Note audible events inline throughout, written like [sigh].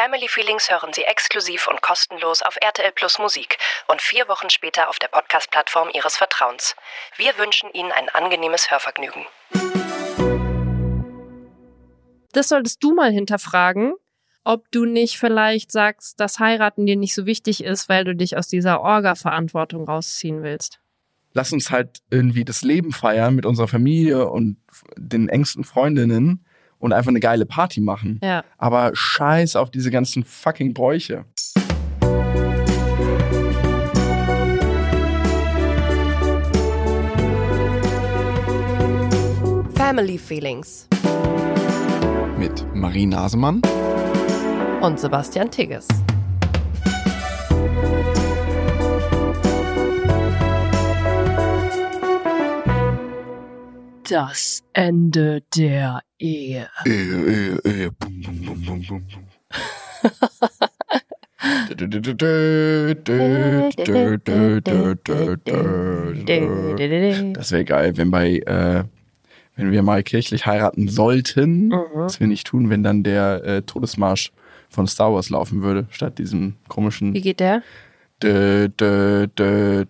Family Feelings hören Sie exklusiv und kostenlos auf RTL Plus Musik und vier Wochen später auf der Podcast-Plattform Ihres Vertrauens. Wir wünschen Ihnen ein angenehmes Hörvergnügen. Das solltest du mal hinterfragen, ob du nicht vielleicht sagst, dass heiraten dir nicht so wichtig ist, weil du dich aus dieser Orga-Verantwortung rausziehen willst. Lass uns halt irgendwie das Leben feiern mit unserer Familie und den engsten Freundinnen und einfach eine geile Party machen. Ja. Aber scheiß auf diese ganzen fucking Bräuche. Family Feelings Mit Marie Nasemann. und Sebastian Tigges. Das Ende der Ehe. Bum, bum, bum, bum, bum, bum. [laughs] Das wäre geil, wenn bei, äh, wenn wir mal kirchlich heiraten sollten, was wir nicht tun, wenn dann der äh, Todesmarsch von Star Wars laufen würde, statt diesem komischen. Wie geht der? Dö, dö, dö.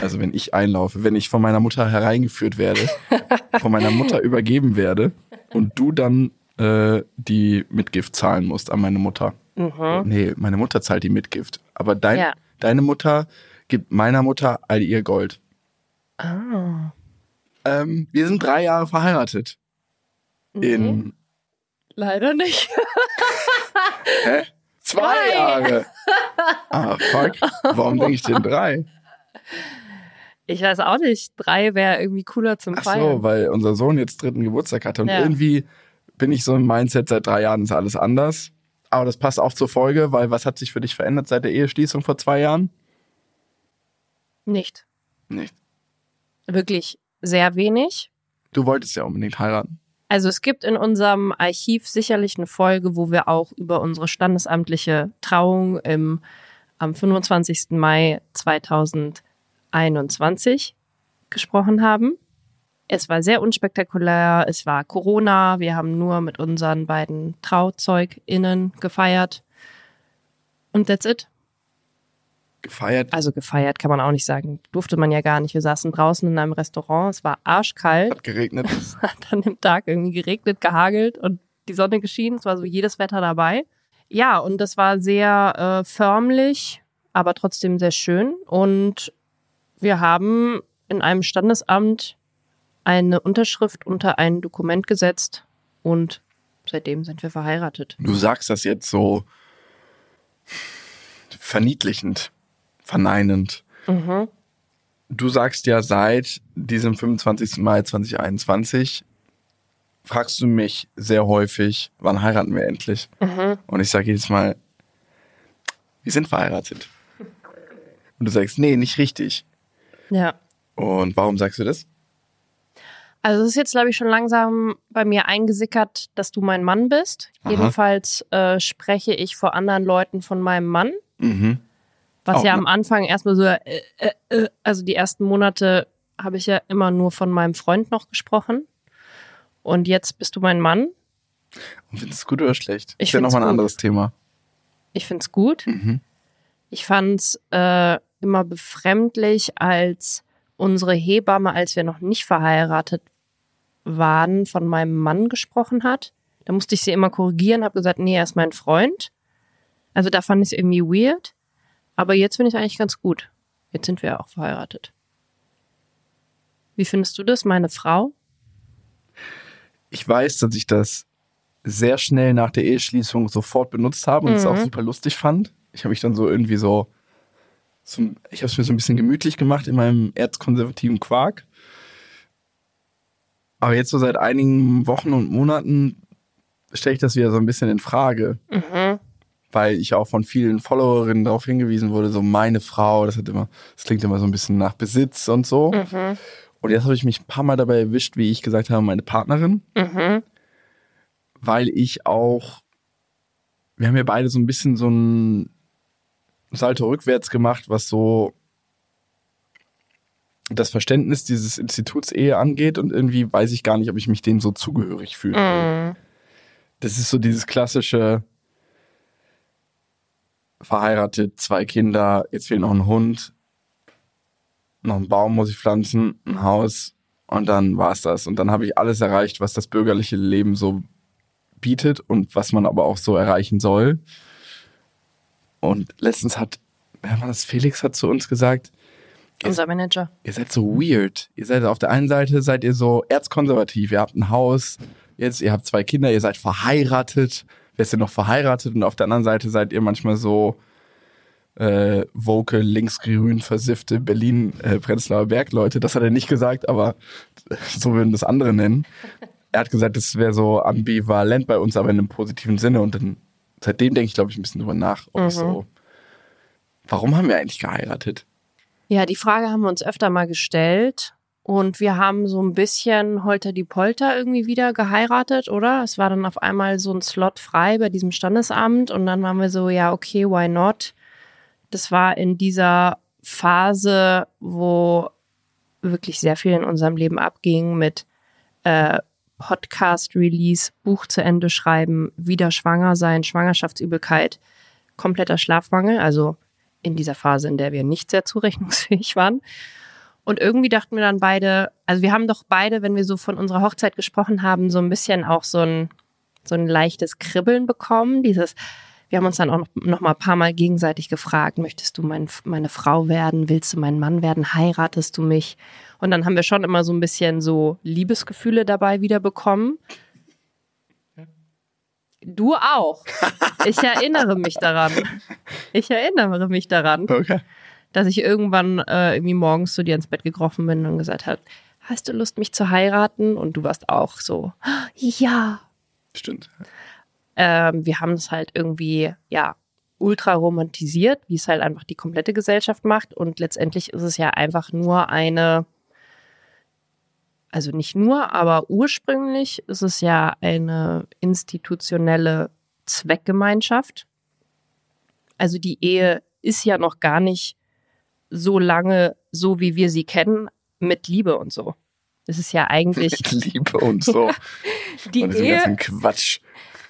Also wenn ich einlaufe, wenn ich von meiner Mutter hereingeführt werde, [laughs] von meiner Mutter übergeben werde und du dann äh, die Mitgift zahlen musst an meine Mutter. Nee, meine Mutter zahlt die Mitgift. Aber dein, Ja. deine Mutter gibt meiner Mutter all ihr Gold. Ah. Ähm, wir sind drei Jahre verheiratet. In Leider nicht. hä? Zwei. Jahre. [laughs] Ah, fuck. Warum denke ich denn drei? Ich weiß auch nicht. Drei wäre irgendwie cooler zum Ach Feiern. so, weil unser Sohn jetzt dritten Geburtstag hatte und Ja. irgendwie bin ich so im Mindset, seit drei Jahren ist alles anders. Aber das passt auch zur Folge, weil was hat sich für dich verändert seit der Eheschließung vor zwei Jahren? Nicht. Nicht. Wirklich sehr wenig. Du wolltest ja unbedingt heiraten. Also es gibt in unserem Archiv sicherlich eine Folge, wo wir auch über unsere standesamtliche Trauung im, am 25. Mai 2021 gesprochen haben. Es war sehr unspektakulär, es war Corona, wir haben nur mit unseren beiden TrauzeugInnen gefeiert. Und that's it. Gefeiert. Also gefeiert kann man auch nicht sagen. Durfte man ja gar nicht. Wir saßen draußen in einem Restaurant, es war arschkalt. Hat geregnet. [laughs] hat an dem Tag irgendwie geregnet, gehagelt und die Sonne geschienen. Es war so jedes Wetter dabei. Ja, und das war sehr äh, förmlich, aber trotzdem sehr schön. Und wir haben in einem Standesamt eine Unterschrift unter ein Dokument gesetzt und seitdem sind wir verheiratet. Du sagst das jetzt so verniedlichend, verneinend. Mhm. Du sagst ja seit diesem 25. Mai 2021 fragst du mich sehr häufig, wann heiraten wir endlich? Mhm. Und ich sage jedes Mal, wir sind verheiratet. Und du sagst, nee, nicht richtig. Ja. Und warum sagst du das? Also es ist jetzt, glaube ich, schon langsam bei mir eingesickert, dass du mein Mann bist. Aha. Jedenfalls äh, spreche ich vor anderen Leuten von meinem Mann. Mhm. Was Auch ja ne- am Anfang erstmal so, äh, äh, äh, also die ersten Monate habe ich ja immer nur von meinem Freund noch gesprochen. Und jetzt bist du mein Mann. Und findest du es gut oder schlecht? Ich ist ja nochmal ein gut. anderes Thema. Ich find's gut. Mhm. Ich fand's äh, immer befremdlich, als unsere Hebamme, als wir noch nicht verheiratet waren, von meinem Mann gesprochen hat. Da musste ich sie immer korrigieren, habe gesagt, nee, er ist mein Freund. Also da fand ich es irgendwie weird. Aber jetzt finde ich es eigentlich ganz gut. Jetzt sind wir ja auch verheiratet. Wie findest du das, meine Frau? Ich weiß, dass ich das sehr schnell nach der Eheschließung sofort benutzt habe und es Mhm. auch super lustig fand. Ich habe mich dann so irgendwie so, so ich habe es mir so ein bisschen gemütlich gemacht in meinem erzkonservativen Quark. Aber jetzt so seit einigen Wochen und Monaten stelle ich das wieder so ein bisschen in Frage. Weil ich auch von vielen Followerinnen darauf hingewiesen wurde, so meine Frau, das hat immer, das klingt immer so ein bisschen nach Besitz und so. Und jetzt habe ich mich ein paar Mal dabei erwischt, wie ich gesagt habe, meine Partnerin. Weil ich auch, wir haben ja beide so ein bisschen so ein Salto rückwärts gemacht, was so das Verständnis dieses Instituts Ehe angeht und irgendwie weiß ich gar nicht, ob ich mich dem so zugehörig fühle. Das ist so dieses klassische verheiratet, zwei Kinder, jetzt fehlt noch ein Hund, noch einen Baum muss ich pflanzen, ein Haus und dann war's das. Und dann habe ich alles erreicht, was das bürgerliche Leben so bietet und was man aber auch so erreichen soll. Und letztens hat, wer war das? Felix hat zu uns gesagt, Unser Manager. ihr seid so weird. Ihr seid auf der einen Seite seid ihr so erzkonservativ. Ihr habt ein Haus, jetzt ihr habt zwei Kinder, ihr seid verheiratet. Wer ist denn noch verheiratet? Und auf der anderen Seite seid ihr manchmal so äh, woke, linksgrün, versiffte Berlin, äh, Berg-Leute. Das hat er nicht gesagt, aber [laughs] so würden das andere nennen. Er hat gesagt, das wäre so ambivalent bei uns, aber in einem positiven Sinne. Und dann seitdem denke ich, glaube ich, ein bisschen drüber nach. Ob ich so, warum haben wir eigentlich geheiratet? Ja, die Frage haben wir uns öfter mal gestellt. Und wir haben so ein bisschen Holter die Polter irgendwie wieder geheiratet, oder? Es war dann auf einmal so ein Slot frei bei diesem Standesamt und dann waren wir so, ja, okay, why not? Das war in dieser Phase, wo wirklich sehr viel in unserem Leben abging mit äh, Podcast-Release, Buch zu Ende schreiben, wieder schwanger sein, Schwangerschaftsübelkeit, kompletter Schlafmangel, also in dieser Phase, in der wir nicht sehr zurechnungsfähig waren. Und irgendwie dachten wir dann beide, also wir haben doch beide, wenn wir so von unserer Hochzeit gesprochen haben, so ein bisschen auch so ein, so ein leichtes Kribbeln bekommen. Dieses, wir haben uns dann auch noch, noch mal ein paar Mal gegenseitig gefragt, möchtest du mein, meine Frau werden? Willst du mein Mann werden? Heiratest du mich? Und dann haben wir schon immer so ein bisschen so Liebesgefühle dabei wieder bekommen. Du auch. Ich erinnere mich daran. Ich erinnere mich daran Okay. Dass ich irgendwann äh, irgendwie morgens zu dir ins Bett gekrochen bin und gesagt habe, hast du Lust, mich zu heiraten? Und du warst auch so, ja. Stimmt. Ähm, wir haben es halt irgendwie, ja, ultra romantisiert, wie es halt einfach die komplette Gesellschaft macht. Und letztendlich ist es ja einfach nur eine, also nicht nur, aber ursprünglich ist es ja eine institutionelle Zweckgemeinschaft. Also die Ehe ist ja noch gar nicht so lange, so wie wir sie kennen, mit Liebe und so. Es ist ja eigentlich Mit [laughs] Liebe und so. [laughs] die und Ehe, Quatsch.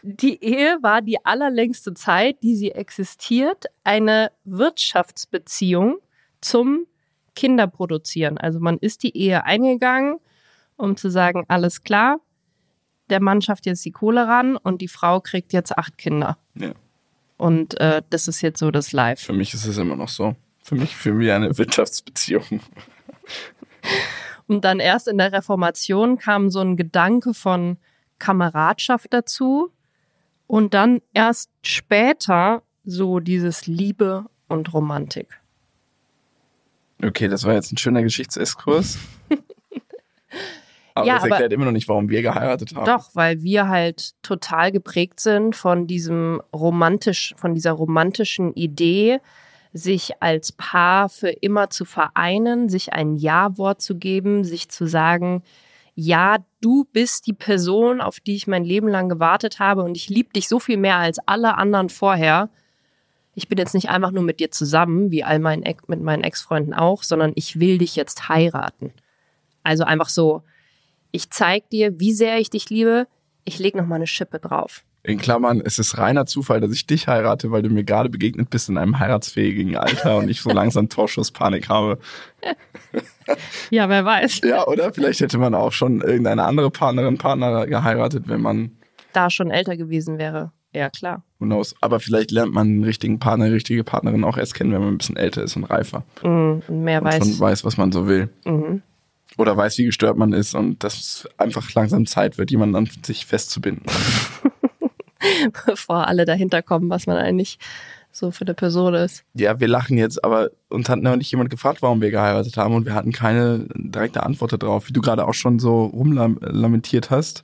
die Ehe war die allerlängste Zeit, die sie existiert, eine Wirtschaftsbeziehung zum Kinderproduzieren. Also man ist die Ehe eingegangen, um zu sagen, alles klar, der Mann schafft jetzt die Kohle ran und die Frau kriegt jetzt acht Kinder. Ja. Und äh, das ist jetzt so das Live. Für mich ist es immer noch so. Für mich für mich eine Wirtschaftsbeziehung. Und dann erst in der Reformation kam so ein Gedanke von Kameradschaft dazu. Und dann erst später so dieses Liebe und Romantik. Okay, das war jetzt ein schöner Geschichtsexkurs. Aber [laughs] Ja, das aber- erklärt immer noch nicht, warum wir geheiratet haben. Doch, weil wir halt total geprägt sind von diesem romantisch, von dieser romantischen Idee, sich als Paar für immer zu vereinen, sich ein Ja-Wort zu geben, sich zu sagen, ja, du bist die Person, auf die ich mein Leben lang gewartet habe und ich liebe dich so viel mehr als alle anderen vorher. Ich bin jetzt nicht einfach nur mit dir zusammen, wie all meinen Ex mit meinen Ex-Freunden auch, sondern ich will dich jetzt heiraten. Also einfach so, ich zeig dir, wie sehr ich dich liebe. Ich leg noch mal eine Schippe drauf. In Klammern, es ist reiner Zufall, dass ich dich heirate, weil du mir gerade begegnet bist in einem heiratsfähigen Alter und ich so langsam Torschusspanik habe. [laughs] Ja, wer weiß. Ja, oder? Vielleicht hätte man auch schon irgendeine andere Partnerin, Partner geheiratet, wenn man, Da schon älter gewesen wäre. Ja, klar. who knows. Aber vielleicht lernt man einen richtigen Partner, eine richtige Partnerin auch erst kennen, wenn man ein bisschen älter ist und reifer. Und mehr Und weiß. schon weiß, was man so will. Mhm. Oder weiß, wie gestört man ist und dass es einfach langsam Zeit wird, jemanden an sich festzubinden. [laughs] [laughs] Bevor alle dahinter kommen, was man eigentlich so für eine Person ist. Ja, wir lachen jetzt, aber uns hat noch nicht jemand gefragt, warum wir geheiratet haben und wir hatten keine direkte Antwort darauf. Wie du gerade auch schon so rumlamentiert hast,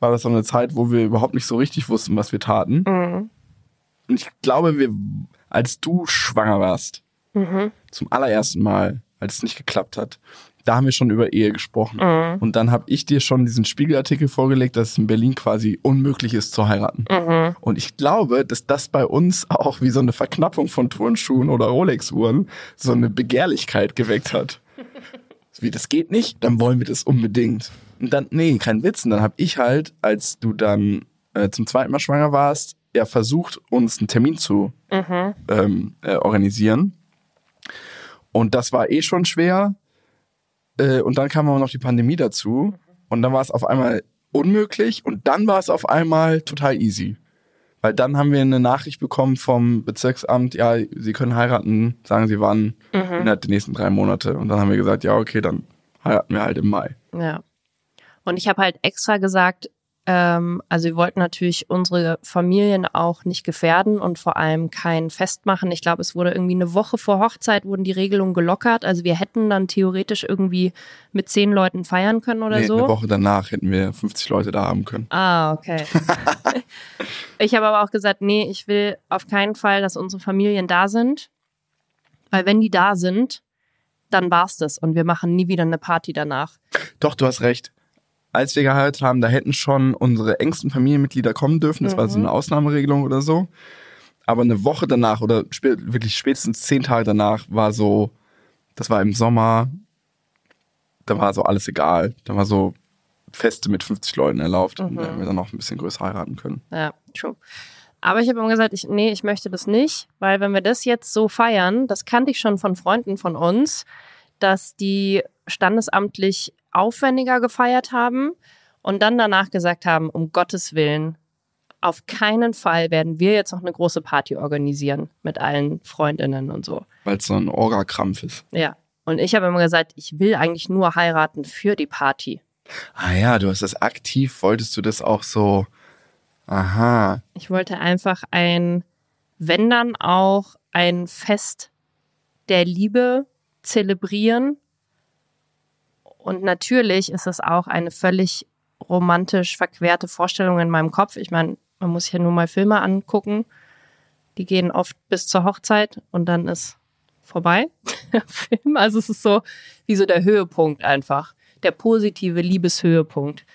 war das so eine Zeit, wo wir überhaupt nicht so richtig wussten, was wir taten. Mhm. Und ich glaube, wir, als du schwanger warst, Mhm. zum allerersten Mal, als es nicht geklappt hat, da haben wir schon über Ehe gesprochen. Mhm. Und dann habe ich dir schon diesen Spiegelartikel vorgelegt, dass es in Berlin quasi unmöglich ist zu heiraten. Mhm. Und ich glaube, dass das bei uns auch wie so eine Verknappung von Turnschuhen oder Rolex-Uhren so eine Begehrlichkeit geweckt hat. [laughs] Wie, das geht nicht? Dann wollen wir das unbedingt. Und dann, nee, kein Witz. Und dann habe ich halt, als du dann äh, zum zweiten Mal schwanger warst, ja versucht, uns einen Termin zu Mhm. ähm, äh, organisieren. Und das war eh schon schwer. Äh, und dann kam aber noch die Pandemie dazu. Und dann war es auf einmal unmöglich. Und dann war es auf einmal total easy. Weil dann haben wir eine Nachricht bekommen vom Bezirksamt, ja, Sie können heiraten, sagen Sie wann, innerhalb der nächsten drei Monate. Und dann haben wir gesagt, ja, okay, dann heiraten wir halt im Mai. Ja. Und ich habe halt extra gesagt, ähm, also wir wollten natürlich unsere Familien auch nicht gefährden und vor allem kein Fest machen. Ich glaube, es wurde irgendwie eine Woche vor Hochzeit wurden die Regelungen gelockert. Also wir hätten dann theoretisch irgendwie mit zehn Leuten feiern können oder Nee, so. Eine Woche danach hätten wir 50 Leute da haben können. Ah, okay. [laughs] ich habe aber auch gesagt, nee, ich will auf keinen Fall, dass unsere Familien da sind. Weil wenn die da sind, dann war's das und wir machen nie wieder eine Party danach. Doch, du hast recht. Als wir geheiratet haben, da hätten schon unsere engsten Familienmitglieder kommen dürfen. Das war so eine Ausnahmeregelung oder so. Aber eine Woche danach oder spä wirklich spätestens zehn Tage danach war so, das war im Sommer, da war so alles egal. Da war so Feste mit 50 Leuten erlaubt. Und da hätten wir dann noch ein bisschen größer heiraten können. Ja, true. Aber ich habe immer gesagt, ich, nee, ich möchte das nicht, weil wenn wir das jetzt so feiern, das kannte ich schon von Freunden von uns, dass die standesamtlich aufwendiger gefeiert haben und dann danach gesagt haben, um Gottes Willen, auf keinen Fall werden wir jetzt noch eine große Party organisieren mit allen Freundinnen und so. Weil es so ein Orga-Krampf ist. Ja. Und ich habe immer gesagt, ich will eigentlich nur heiraten für die Party. Ah ja, du hast das aktiv, wolltest du das auch so, aha. Ich wollte einfach ein, wenn dann auch ein Fest der Liebe zelebrieren. Und natürlich ist es auch eine völlig romantisch verquerte Vorstellung in meinem Kopf. Ich meine, man muss ja nur mal Filme angucken. Die gehen oft bis zur Hochzeit und dann ist vorbei. [laughs] Film. Also es ist so wie so der Höhepunkt einfach. Der positive Liebeshöhepunkt.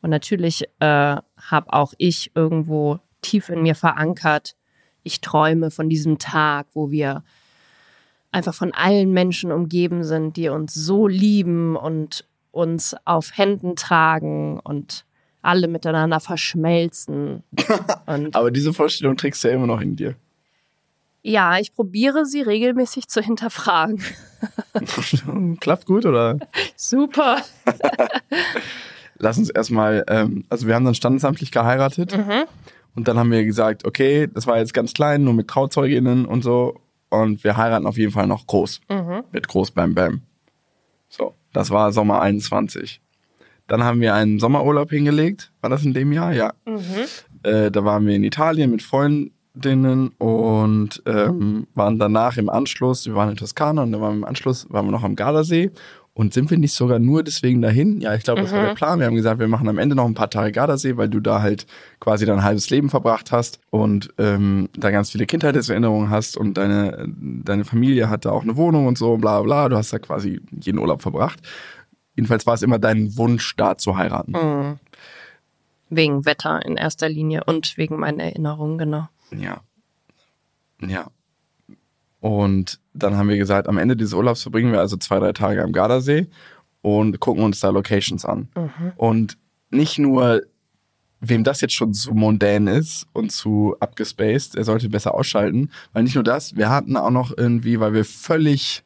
Und natürlich äh, habe auch ich irgendwo tief in mir verankert, ich träume von diesem Tag, wo wir einfach von allen Menschen umgeben sind, die uns so lieben und uns auf Händen tragen und alle miteinander verschmelzen. [coughs] Aber diese Vorstellung trägst du ja immer noch in dir. ja, ich probiere sie regelmäßig zu hinterfragen. [laughs] Klappt gut, oder? Super. Lass uns erstmal, ähm, also wir haben dann standesamtlich geheiratet und dann haben wir gesagt, okay, das war jetzt ganz klein, nur mit Trauzeuginnen und so und wir heiraten auf jeden Fall noch groß. Mit Groß Bam Bam. So, das war Sommer 21. Dann haben wir einen Sommerurlaub hingelegt. War das in dem Jahr? Ja. Äh, da waren wir in Italien mit Freundinnen und ähm, waren danach im Anschluss, wir waren in Toskana und dann waren wir im Anschluss, waren wir noch am Gardasee. Und sind wir nicht sogar nur deswegen dahin? Ja, ich glaube, das war der Plan. Wir haben gesagt, wir machen am Ende noch ein paar Tage Gardasee, weil du da halt quasi dein halbes Leben verbracht hast und ähm, da ganz viele Kindheitserinnerungen hast und deine, deine Familie hatte auch eine Wohnung und so, bla bla. Du hast da quasi jeden Urlaub verbracht. Jedenfalls war es immer dein Wunsch, da zu heiraten. Wegen Wetter in erster Linie und wegen meiner Erinnerungen, genau. Ja. Ja. Und dann haben wir gesagt, am Ende dieses Urlaubs verbringen wir also zwei, drei Tage am Gardasee und gucken uns da Locations an. Und nicht nur, wem das jetzt schon zu mondän ist und zu abgespaced, er sollte besser ausschalten, weil nicht nur das, wir hatten auch noch irgendwie, weil wir völlig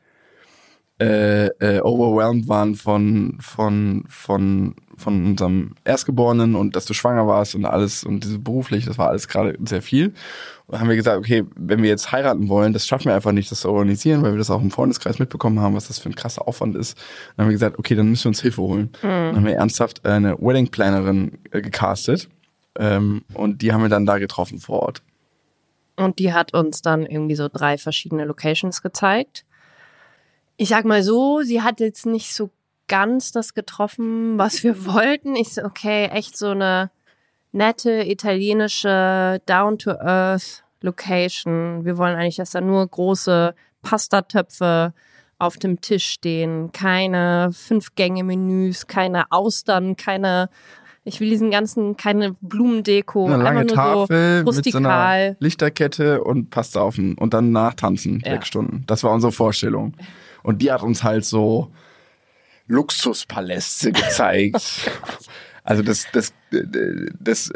äh, äh, overwhelmed waren von, von, von, von unserem Erstgeborenen und dass du schwanger warst und alles und diese beruflich, das war alles gerade sehr viel. Und haben wir gesagt, okay, wenn wir jetzt heiraten wollen, das schaffen wir einfach nicht, das zu organisieren, weil wir das auch im Freundeskreis mitbekommen haben, was das für ein krasser Aufwand ist. Dann haben wir gesagt, okay, dann müssen wir uns Hilfe holen. Dann haben wir ernsthaft eine Wedding Plannerin äh, gecastet ähm, und die haben wir dann da getroffen vor Ort. Und die hat uns dann irgendwie so drei verschiedene Locations gezeigt. Ich sag mal so, sie hat jetzt nicht so ganz das getroffen, was wir [laughs] wollten. Ich so, okay, echt so eine nette italienische Down-to-Earth Location. Wir wollen eigentlich, dass da nur große Pastatöpfe auf dem Tisch stehen, keine Fünf-Gänge-Menüs, keine Austern, keine, ich will diesen ganzen, keine Blumendeko, Eine lange einfach nur Tafel so mit so einer rustikal. Lichterkette und Pasta auf den, und dann nachtanzen, Ja. sechs Stunden. Das war unsere Vorstellung. Und die hat uns halt so Luxuspaläste gezeigt. [laughs] also das, das, das,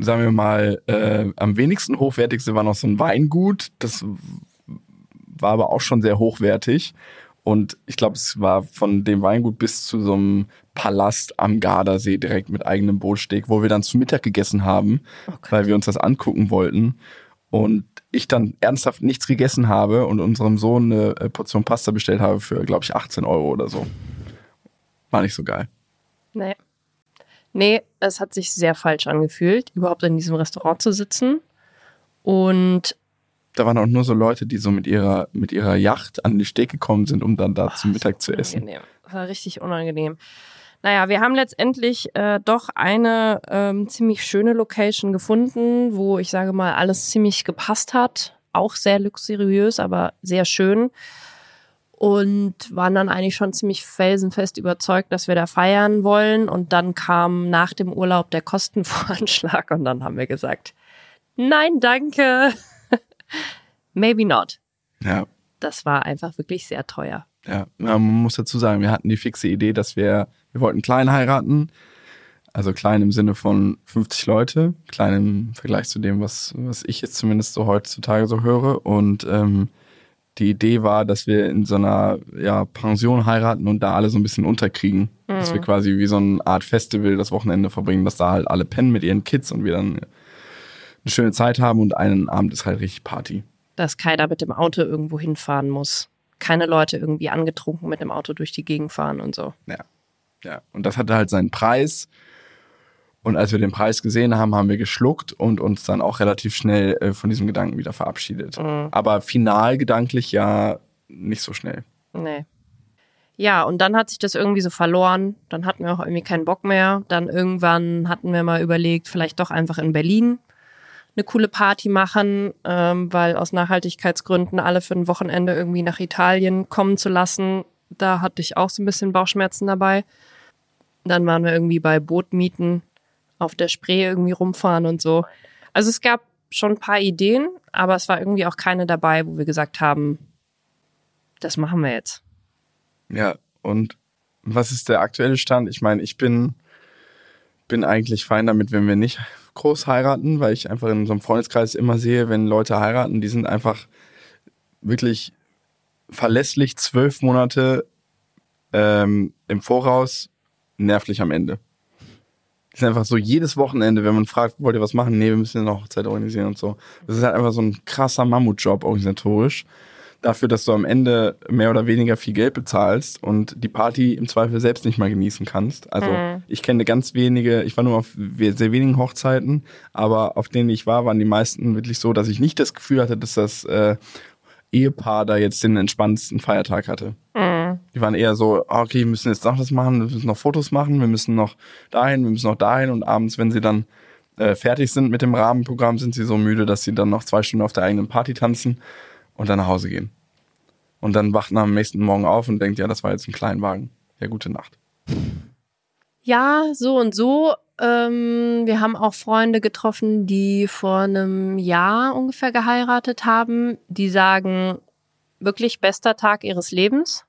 sagen wir mal, äh, am wenigsten hochwertigste war noch so ein Weingut. Das war aber auch schon sehr hochwertig. Und ich glaube, es war von dem Weingut bis zu so einem Palast am Gardasee direkt mit eigenem Bootsteg, wo wir dann zu Mittag gegessen haben, okay. Oh weil wir uns das angucken wollten. Und ich dann ernsthaft nichts gegessen habe und unserem Sohn eine äh, Portion Pasta bestellt habe für, glaube ich, 18 Euro oder so. War nicht so geil. Nee. Nee, es hat sich sehr falsch angefühlt, überhaupt in diesem Restaurant zu sitzen. Und da waren auch nur so Leute, die so mit ihrer, mit ihrer Yacht an den Steg gekommen sind, um dann da oh, zum Mittag zu essen. Das war richtig unangenehm. Naja, wir haben letztendlich äh, doch eine ähm, ziemlich schöne Location gefunden, wo ich sage mal alles ziemlich gepasst hat. Auch sehr luxuriös, aber sehr schön. Und waren dann eigentlich schon ziemlich felsenfest überzeugt, dass wir da feiern wollen. Und dann kam nach dem Urlaub der Kostenvoranschlag und dann haben wir gesagt, nein, danke. [laughs] Maybe not. Ja. Das war einfach wirklich sehr teuer. Ja, man muss dazu sagen, wir hatten die fixe Idee, dass wir, wir wollten klein heiraten. Also klein im Sinne von 50 Leute, klein im Vergleich zu dem, was, was ich jetzt zumindest so heutzutage so höre. Und ähm, die Idee war, dass wir in so einer ja, Pension heiraten und da alle so ein bisschen unterkriegen. Mhm. Dass wir mhm. quasi wie so eine Art Festival das Wochenende verbringen, dass da halt alle pennen mit ihren Kids und wir dann eine schöne Zeit haben und einen Abend ist halt richtig Party. Dass keiner mit dem Auto irgendwo hinfahren muss keine Leute irgendwie angetrunken mit dem Auto durch die Gegend fahren und so. Ja. Ja. Und das hatte halt seinen Preis. Und als wir den Preis gesehen haben, haben wir geschluckt und uns dann auch relativ schnell äh, von diesem Gedanken wieder verabschiedet. Mhm. Aber final gedanklich ja nicht so schnell. Nee. Ja, und dann hat sich das irgendwie so verloren. Dann hatten wir auch irgendwie keinen Bock mehr. Dann irgendwann hatten wir mal überlegt, vielleicht doch einfach in Berlin eine coole Party machen, ähm, weil aus Nachhaltigkeitsgründen alle für ein Wochenende irgendwie nach Italien kommen zu lassen, da hatte ich auch so ein bisschen Bauchschmerzen dabei. Dann waren wir irgendwie bei Bootmieten auf der Spree irgendwie rumfahren und so. Also es gab schon ein paar Ideen, aber es war irgendwie auch keine dabei, wo wir gesagt haben, das machen wir jetzt. Ja, und was ist der aktuelle Stand? Ich meine, ich bin, bin eigentlich fein damit, wenn wir nicht groß heiraten, weil ich einfach in so einem Freundeskreis immer sehe, wenn Leute heiraten, die sind einfach wirklich verlässlich zwölf Monate ähm, im Voraus nervlich am Ende. Das ist einfach so jedes Wochenende, wenn man fragt, wollt ihr was machen? Nee, wir müssen eine Hochzeit organisieren und so. Das ist halt einfach so ein krasser Mammutjob organisatorisch dafür, dass du am Ende mehr oder weniger viel Geld bezahlst und die Party im Zweifel selbst nicht mal genießen kannst. Also mhm. ich kenne ganz wenige, ich war nur auf sehr wenigen Hochzeiten, aber auf denen ich war, waren die meisten wirklich so, dass ich nicht das Gefühl hatte, dass das äh, Ehepaar da jetzt den entspannendsten Feiertag hatte. Mhm. Die waren eher so, ah, okay, wir müssen jetzt noch das machen, wir müssen noch Fotos machen, wir müssen noch dahin, wir müssen noch dahin und abends, wenn sie dann äh, fertig sind mit dem Rahmenprogramm, sind sie so müde, dass sie dann noch zwei Stunden auf der eigenen Party tanzen und dann nach Hause gehen. Und dann wacht man am nächsten Morgen auf und denkt, ja, das war jetzt ein Kleinwagen. Ja, gute Nacht. Ja, so und so. Ähm, wir haben auch Freunde getroffen, die vor einem Jahr ungefähr geheiratet haben. Die sagen, wirklich bester Tag ihres Lebens.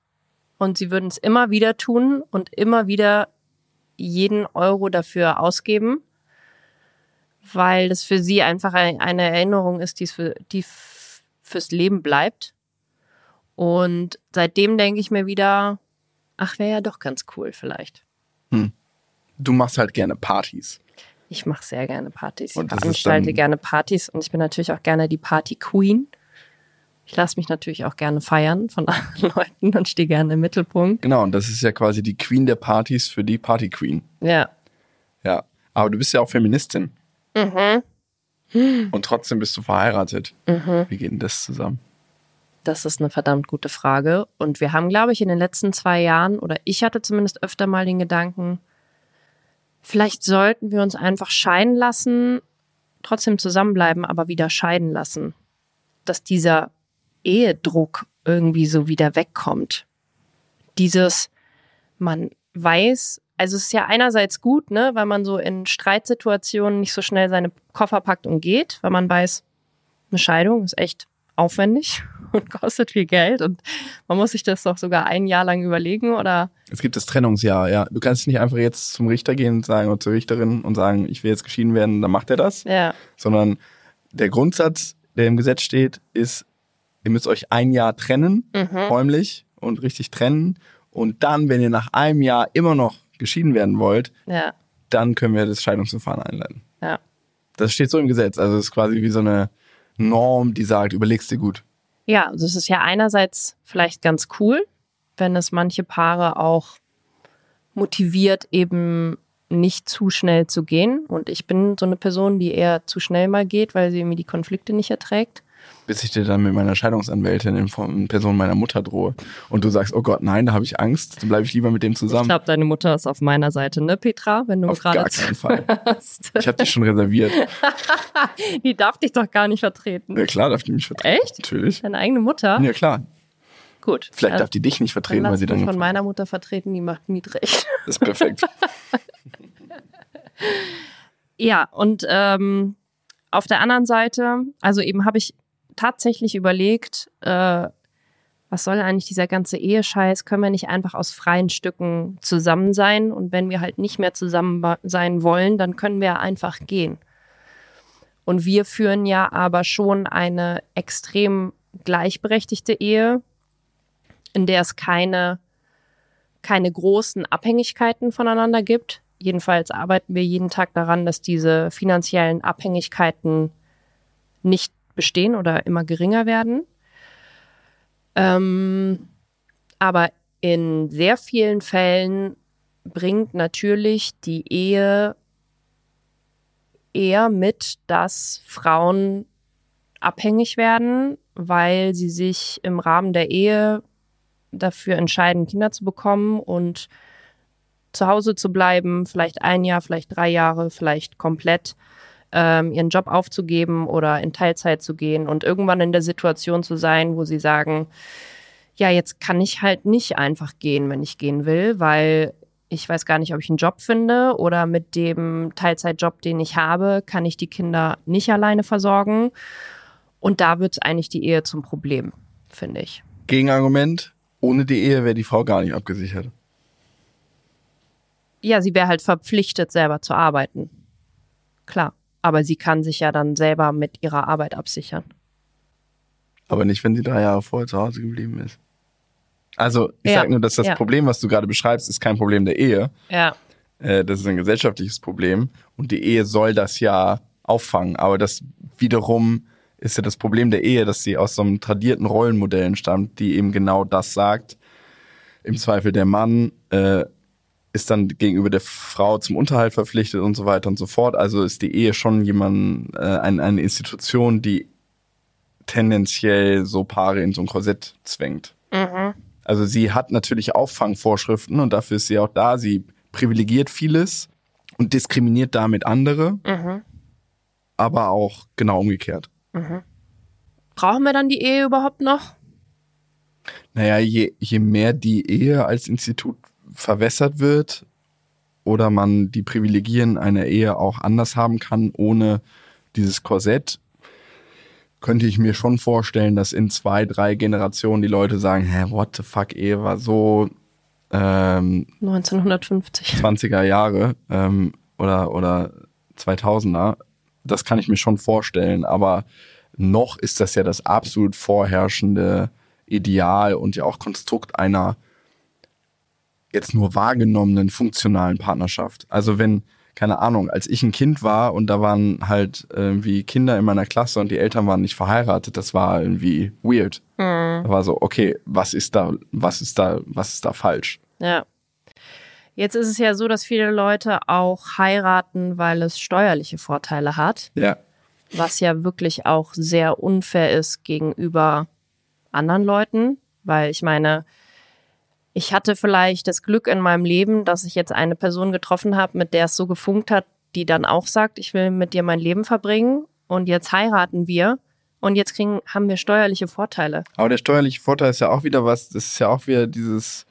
Und sie würden es immer wieder tun und immer wieder jeden Euro dafür ausgeben, weil das für sie einfach eine Erinnerung ist, die, für, die fürs Leben bleibt. Und seitdem denke ich mir wieder, ach, wäre ja doch ganz cool vielleicht. Hm. Du machst halt gerne Partys. Ich mache sehr gerne Partys. Ich veranstalte gerne Partys und ich bin natürlich auch gerne die Party Queen. Ich lasse mich natürlich auch gerne feiern von [laughs] anderen Leuten und stehe gerne im Mittelpunkt. Genau, und das ist ja quasi die Queen der Partys für die Party Queen. Ja. Ja, aber du bist ja auch Feministin. Mhm. Und trotzdem bist du verheiratet. Mhm. Wie geht denn das zusammen? Das ist eine verdammt gute Frage. Und wir haben, glaube ich, in den letzten zwei Jahren, oder ich hatte zumindest öfter mal den Gedanken, vielleicht sollten wir uns einfach scheiden lassen, trotzdem zusammenbleiben, aber wieder scheiden lassen. Dass dieser Ehedruck irgendwie so wieder wegkommt. Dieses, man weiß, also es ist ja einerseits gut, ne, weil man so in Streitsituationen nicht so schnell seine Koffer packt und geht, weil man weiß, eine Scheidung ist echt aufwendig [laughs] und kostet viel Geld und man muss sich das doch sogar ein Jahr lang überlegen oder? Es gibt das Trennungsjahr, ja. Du kannst nicht einfach jetzt zum Richter gehen und sagen, oder zur Richterin und sagen, ich will jetzt geschieden werden, dann macht er das. Ja. Sondern der Grundsatz, der im Gesetz steht, ist, ihr müsst euch ein Jahr trennen, räumlich und richtig trennen. Und dann, wenn ihr nach einem Jahr immer noch geschieden werden wollt, Ja. dann können wir das Scheidungsverfahren einleiten. Ja. Das steht so im Gesetz. Also es ist quasi wie so eine Norm, die sagt, überlegst dir gut. Ja, also es ist ja einerseits vielleicht ganz cool, wenn es manche Paare auch motiviert, eben nicht zu schnell zu gehen. Und ich bin so eine Person, die eher zu schnell mal geht, weil sie irgendwie die Konflikte nicht erträgt. Bis ich dir dann mit meiner Scheidungsanwältin in Person meiner Mutter drohe. Und du sagst, oh Gott, nein, da habe ich Angst, dann bleibe ich lieber mit dem Ich zusammen. glaube, deine Mutter ist auf meiner Seite, ne, Petra? Wenn du Auf gerade gar keinen Fall. hast. Ich habe dich schon reserviert. [laughs] Die darf dich doch gar nicht vertreten. Ja klar, darf die mich vertreten. Echt? Natürlich. Deine eigene Mutter? Ja klar. Gut. Vielleicht dann, darf die dich nicht vertreten, weil sie dann. von meiner Mutter vertreten, die macht Mietrecht. Das ist perfekt. [laughs] Ja, und ähm, auf der anderen Seite, also eben habe ich tatsächlich überlegt, äh, was soll eigentlich dieser ganze Ehescheiß? Können wir nicht einfach aus freien Stücken zusammen sein? Und wenn wir halt nicht mehr zusammen sein wollen, dann können wir einfach gehen. Und wir führen ja aber schon eine extrem gleichberechtigte Ehe, in der es keine, keine großen Abhängigkeiten voneinander gibt. Jedenfalls arbeiten wir jeden Tag daran, dass diese finanziellen Abhängigkeiten nicht bestehen oder immer geringer werden. Ähm, aber in sehr vielen Fällen bringt natürlich die Ehe eher mit, dass Frauen abhängig werden, weil sie sich im Rahmen der Ehe dafür entscheiden, Kinder zu bekommen und zu Hause zu bleiben, vielleicht ein Jahr, vielleicht drei Jahre, vielleicht komplett ähm, ihren Job aufzugeben oder in Teilzeit zu gehen und irgendwann in der Situation zu sein, wo sie sagen, ja, jetzt kann ich halt nicht einfach gehen, wenn ich gehen will, weil ich weiß gar nicht, ob ich einen Job finde oder mit dem Teilzeitjob, den ich habe, kann ich die Kinder nicht alleine versorgen. Und da wird eigentlich die Ehe zum Problem, finde ich. Gegenargument, ohne die Ehe wäre die Frau gar nicht abgesichert. Ja, sie wäre halt verpflichtet, selber zu arbeiten. Klar. Aber sie kann sich ja dann selber mit ihrer Arbeit absichern. Aber nicht, wenn sie drei Jahre vorher zu Hause geblieben ist. Also, ich Ja, sag nur, dass das ja. Problem, was du gerade beschreibst, ist kein Problem der Ehe. Ja. Äh, das ist ein gesellschaftliches Problem. Und die Ehe soll das ja auffangen. Aber das wiederum ist ja das Problem der Ehe, dass sie aus so einem tradierten Rollenmodell stammt, die eben genau das sagt. Im Zweifel der Mann äh, ist dann gegenüber der Frau zum Unterhalt verpflichtet und so weiter und so fort. Also ist die Ehe schon jemand, äh, ein, eine Institution, die tendenziell so Paare in so ein Korsett zwängt. Also sie hat natürlich Auffangvorschriften und dafür ist sie auch da. Sie privilegiert vieles und diskriminiert damit andere, aber auch genau umgekehrt. Brauchen wir dann die Ehe überhaupt noch? Naja, je, je mehr die Ehe als Institut verwässert wird oder man die Privilegien einer Ehe auch anders haben kann, ohne dieses Korsett, könnte ich mir schon vorstellen, dass in zwei, drei Generationen die Leute sagen, hä, what the fuck, Ehe war so ähm, 1950. 20er Jahre ähm, oder, oder 2000er. Das kann ich mir schon vorstellen, aber noch ist das ja das absolut vorherrschende Ideal und ja auch Konstrukt einer jetzt nur wahrgenommenen funktionalen Partnerschaft. Also wenn, keine Ahnung, als ich ein Kind war und da waren halt irgendwie Kinder in meiner Klasse und die Eltern waren nicht verheiratet, das war irgendwie weird. Da war so, okay, was ist da, was ist da, was ist da falsch? Ja. Jetzt ist es ja so, dass viele Leute auch heiraten, weil es steuerliche Vorteile hat, Ja. was ja wirklich auch sehr unfair ist gegenüber anderen Leuten, weil ich meine, ich hatte vielleicht das Glück in meinem Leben, dass ich jetzt eine Person getroffen habe, mit der es so gefunkt hat, die dann auch sagt, ich will mit dir mein Leben verbringen und jetzt heiraten wir und jetzt kriegen, haben wir steuerliche Vorteile. Aber der steuerliche Vorteil ist ja auch wieder was, das ist ja auch wieder dieses,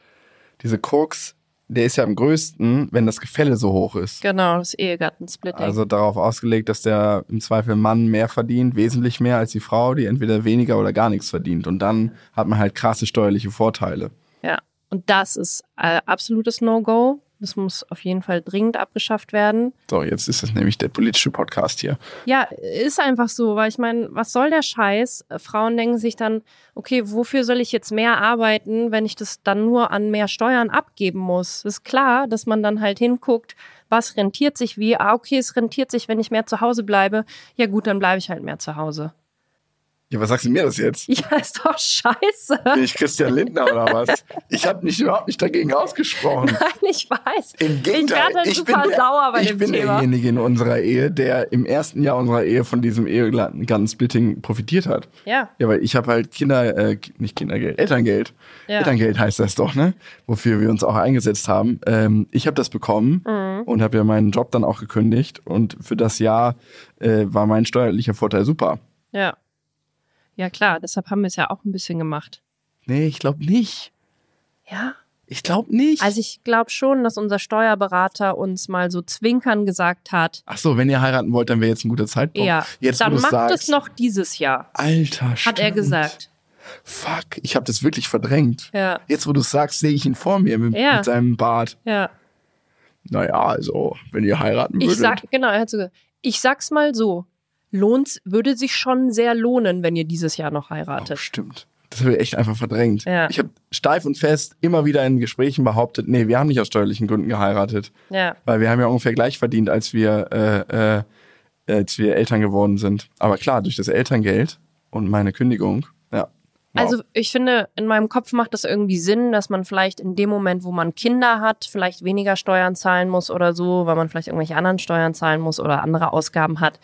diese Krux, der ist ja am größten, wenn das Gefälle so hoch ist. Genau, das Ehegattensplitting. Also darauf ausgelegt, dass der im Zweifel Mann mehr verdient, wesentlich mehr als die Frau, die entweder weniger oder gar nichts verdient. Und dann hat man halt krasse steuerliche Vorteile. ja. Und das ist äh, absolutes No-Go. Das muss auf jeden Fall dringend abgeschafft werden. So, jetzt ist das nämlich der politische Podcast hier. Ja, ist einfach so, weil ich meine, was soll der Scheiß? Frauen denken sich dann, okay, wofür soll ich jetzt mehr arbeiten, wenn ich das dann nur an mehr Steuern abgeben muss? Ist klar, dass man dann halt hinguckt, was rentiert sich wie? Ah, okay, es rentiert sich, wenn ich mehr zu Hause bleibe. Ja gut, dann bleibe ich halt mehr zu Hause. Ja, was sagst du mir das jetzt? Ja, ist doch scheiße. Bin ich Christian Lindner oder was? Ich habe mich überhaupt nicht dagegen ausgesprochen. [laughs] Nein, ich weiß. Im Ich Gegenteil, werde halt ich super bin, der, sauer bei ich dem bin Thema. derjenige in unserer Ehe, der im ersten Jahr unserer Ehe von diesem Ehegattensplitting profitiert hat. Ja, Ja, weil ich habe halt Kinder, äh, nicht Kindergeld, Elterngeld. Ja. Elterngeld heißt das doch, ne? Wofür wir uns auch eingesetzt haben. Ähm, ich habe das bekommen Mhm. und habe ja meinen Job dann auch gekündigt. Und für das Jahr äh, war mein steuerlicher Vorteil super. ja. Ja, klar, deshalb haben wir es ja auch ein bisschen gemacht. Nee, ich glaube nicht. Ja. Ich glaube nicht. Also ich glaube schon, dass unser Steuerberater uns mal so zwinkern gesagt hat, Ach so, wenn ihr heiraten wollt, dann wäre jetzt ein guter Zeitpunkt. ja, jetzt, dann macht sagst, es noch dieses Jahr, Alter, hat er stimmt. gesagt. Fuck, ich habe das wirklich verdrängt. Ja, Jetzt, wo du sagst, sehe ich ihn vor mir mit, Ja. mit seinem Bart. ja. Naja, also, wenn ihr heiraten Ich würdet. sag, genau, er hat so gesagt, ich sag's mal so, lohnt, würde sich schon sehr lohnen, wenn ihr dieses Jahr noch Oh, heiratet. stimmt. Das habe ich echt einfach verdrängt. Ja. Ich habe steif und fest immer wieder in Gesprächen behauptet, nee, wir haben nicht aus steuerlichen Gründen geheiratet. Ja, Weil wir haben ja ungefähr gleich verdient, als wir, äh, äh, als wir Eltern geworden sind. Aber klar, durch das Elterngeld und meine Kündigung, ja. Wow. Also ich finde, in meinem Kopf macht das irgendwie Sinn, dass man vielleicht in dem Moment, wo man Kinder hat, vielleicht weniger Steuern zahlen muss oder so, weil man vielleicht irgendwelche anderen Steuern zahlen muss oder andere Ausgaben hat.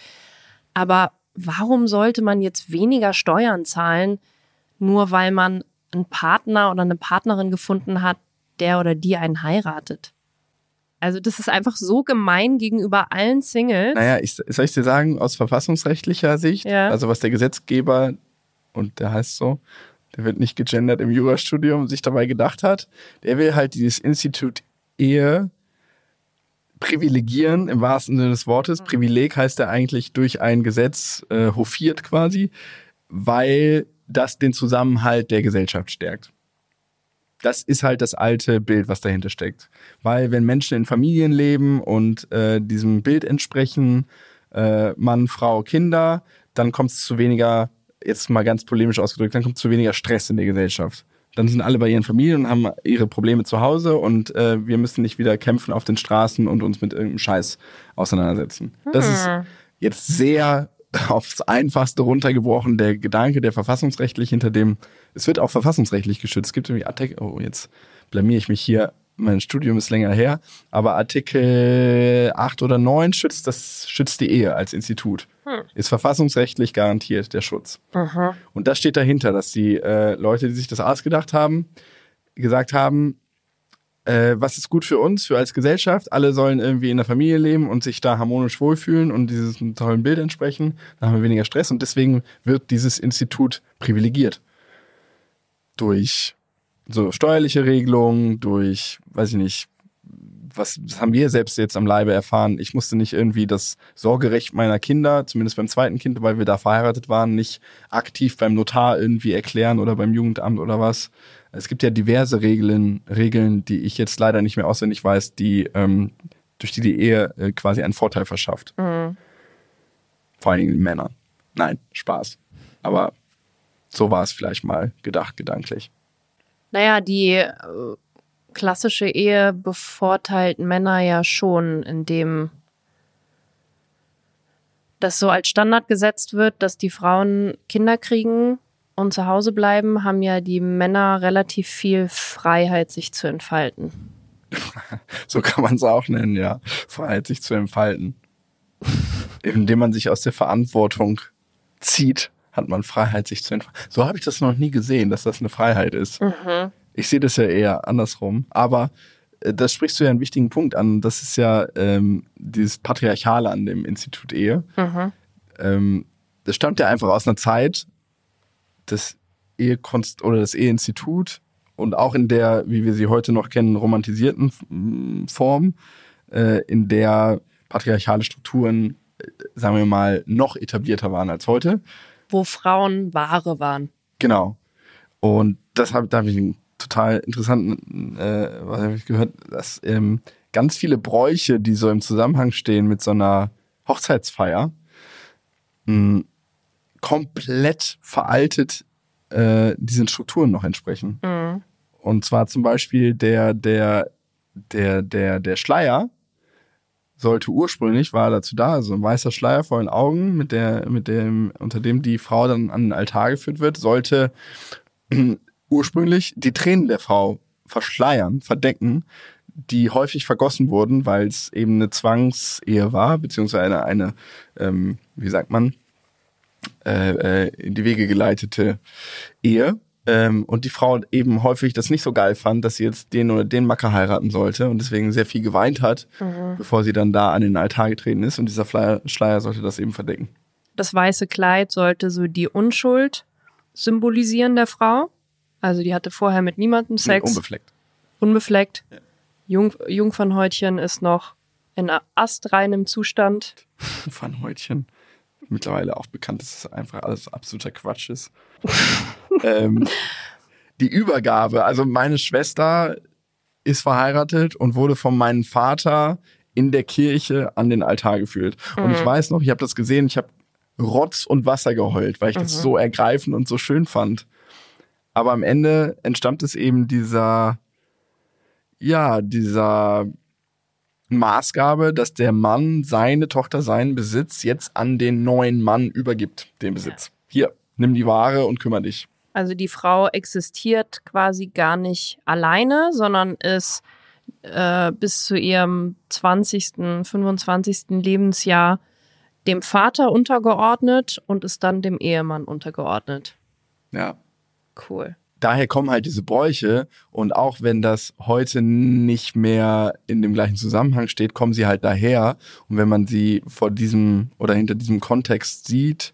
Aber warum sollte man jetzt weniger Steuern zahlen, nur weil man einen Partner oder eine Partnerin gefunden hat, der oder die einen heiratet? Also das ist einfach so gemein gegenüber allen Singles. Naja, ich, soll ich dir sagen, aus verfassungsrechtlicher Sicht, Ja. also was der Gesetzgeber, und der heißt so, der wird nicht gegendert im Jurastudium, sich dabei gedacht hat, der will halt dieses Institut Ehe privilegieren, im wahrsten Sinne des Wortes. Privileg heißt er eigentlich durch ein Gesetz äh, hofiert quasi, weil das den Zusammenhalt der Gesellschaft stärkt. Das ist halt das alte Bild, was dahinter steckt. Weil wenn Menschen in Familien leben und äh, diesem Bild entsprechen, äh, Mann, Frau, Kinder, dann kommt es zu weniger, jetzt mal ganz polemisch ausgedrückt, dann kommt es zu weniger Stress in der Gesellschaft. Dann sind alle bei ihren Familien und haben ihre Probleme zu Hause und äh, wir müssen nicht wieder kämpfen auf den Straßen und uns mit irgendeinem Scheiß auseinandersetzen. Das ist jetzt sehr [laughs] aufs Einfachste runtergebrochen der Gedanke, der verfassungsrechtlich hinter dem, es wird auch verfassungsrechtlich geschützt. Es gibt irgendwie Artikel, oh, jetzt blamier ich mich hier, mein Studium ist länger her, aber Artikel 8 oder 9 schützt das, schützt die Ehe als Institut. Ist verfassungsrechtlich garantiert der Schutz. Und das steht dahinter, dass die äh, Leute, die sich das ausgedacht haben, gesagt haben, äh, was ist gut für uns, für als Gesellschaft? Alle sollen irgendwie in der Familie leben und sich da harmonisch wohlfühlen und diesem tollen Bild entsprechen. Dann haben wir weniger Stress und deswegen wird dieses Institut privilegiert. Durch so steuerliche Regelungen, durch, weiß ich nicht, was das haben wir selbst jetzt am Leibe erfahren. Ich musste nicht irgendwie das Sorgerecht meiner Kinder, zumindest beim zweiten Kind, weil wir da verheiratet waren, nicht aktiv beim Notar irgendwie erklären oder beim Jugendamt oder was. Es gibt ja diverse Regeln, Regeln, die ich jetzt leider nicht mehr auswendig weiß, die ähm, durch die die Ehe äh, quasi einen Vorteil verschafft. Vor allen Dingen Männern. Nein, Spaß. Aber so war es vielleicht mal gedacht, gedanklich. Naja, die äh, klassische Ehe bevorteilt Männer ja schon, indem das so als Standard gesetzt wird, dass die Frauen Kinder kriegen und zu Hause bleiben, haben ja die Männer relativ viel Freiheit, sich zu entfalten. [laughs] So kann man es auch nennen, ja. Freiheit, sich zu entfalten. Indem man sich aus der Verantwortung zieht, hat man Freiheit, sich zu entfalten. So habe ich das noch nie gesehen, dass das eine Freiheit ist. Ich sehe das ja eher andersrum. Aber äh, das sprichst du ja einen wichtigen Punkt an. Das ist ja ähm, dieses Patriarchale an dem Institut Ehe. Ähm, das stammt ja einfach aus einer Zeit, das Ehekonst oder das Eheinstitut und auch in der, wie wir sie heute noch kennen, romantisierten Form, äh, in der patriarchale Strukturen, äh, sagen wir mal, noch etablierter waren als heute. Wo Frauen Ware waren. Genau. Und das hab, da habe ich einen total interessanten, äh, was habe ich gehört, dass ähm, ganz viele Bräuche, die so im Zusammenhang stehen mit so einer Hochzeitsfeier, mh, komplett veraltet äh, diesen Strukturen noch entsprechen. Mhm. Und zwar zum Beispiel der, der, der, der, der Schleier sollte ursprünglich, war dazu da, also ein weißer Schleier vor den Augen, mit der, mit dem, unter dem die Frau dann an den Altar geführt wird, sollte [clears throat] ursprünglich die Tränen der Frau verschleiern, verdecken, die häufig vergossen wurden, weil es eben eine Zwangsehe war, beziehungsweise eine, eine ähm, wie sagt man, äh, äh, in die Wege geleitete Ehe. Ähm, und die Frau eben häufig das nicht so geil fand, dass sie jetzt den oder den Macker heiraten sollte und deswegen sehr viel geweint hat, Mhm. bevor sie dann da an den Altar getreten ist. Und dieser Schleier, Schleier sollte das eben verdecken. Das weiße Kleid sollte so die Unschuld symbolisieren der Frau. Also die hatte vorher mit niemandem Sex, Unbefleckt. unbefleckt. Jung, Jungfernhäutchen ist noch in astreinem Zustand. [laughs] Pfannhäutchen. Mittlerweile auch bekannt, dass es einfach alles absoluter Quatsch ist. [laughs] ähm, die Übergabe, also meine Schwester ist verheiratet und wurde von meinem Vater in der Kirche an den Altar geführt. Und ich weiß noch, ich habe das gesehen, ich habe Rotz und Wasser geheult, weil ich das so ergreifend und so schön fand. Aber am Ende entstammt es eben dieser, ja, dieser Maßgabe, dass der Mann seine Tochter, seinen Besitz jetzt an den neuen Mann übergibt, den Besitz. Hier, nimm die Ware und kümmere dich. Also die Frau existiert quasi gar nicht alleine, sondern ist äh, bis zu ihrem 20., 25. Lebensjahr dem Vater untergeordnet und ist dann dem Ehemann untergeordnet. Ja. Cool. Daher kommen halt diese Bräuche und auch wenn das heute nicht mehr in dem gleichen Zusammenhang steht, kommen sie halt daher. Und wenn man sie vor diesem oder hinter diesem Kontext sieht,